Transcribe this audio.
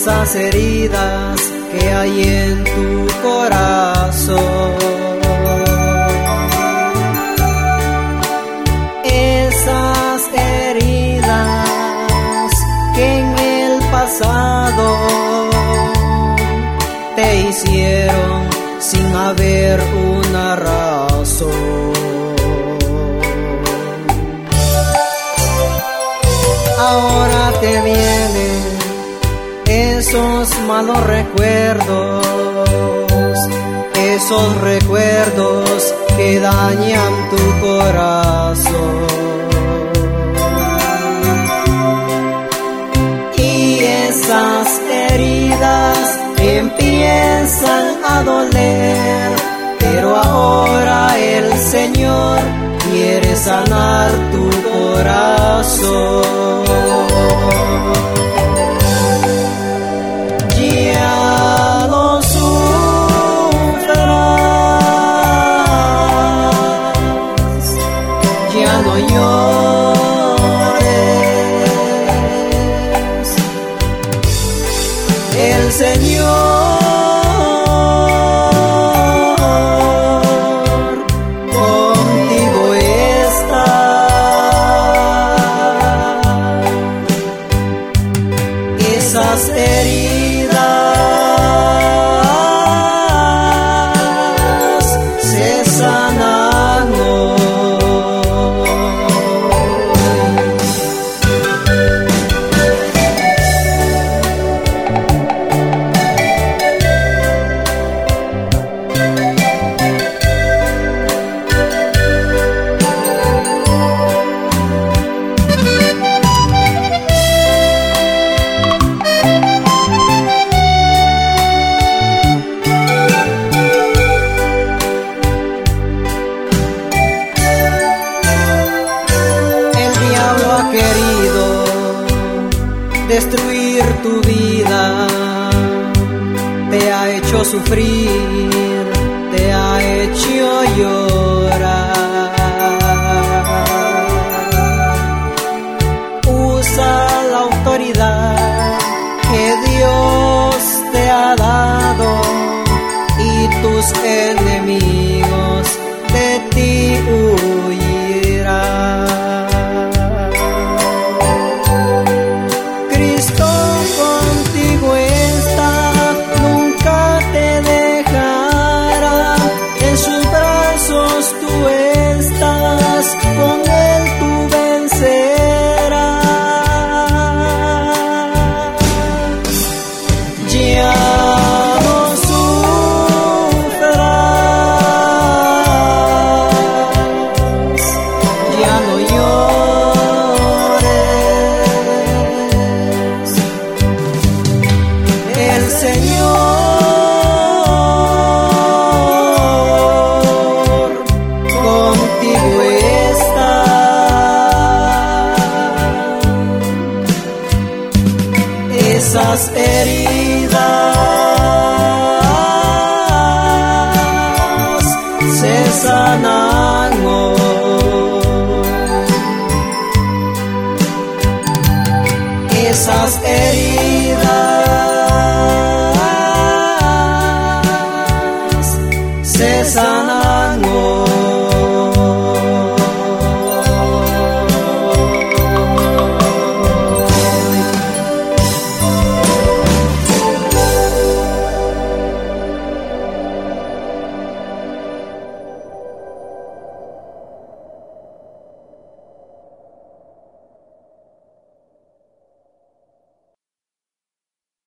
esas heridas que hay en tu corazón. Esas heridas que en el pasado te hicieron sin haber una razón. Ahora te vienen esos malos recuerdos, esos recuerdos que dañan tu corazón. Y esas heridas empiezan a doler, pero ahora el Señor quiere sanar tu corazón. El destruir tu vida, te ha hecho sufrir, te ha hecho llorar. Usa la autoridad que Dios te ha dado y tus enemigos heridas se sanan. Esas heridas se sanan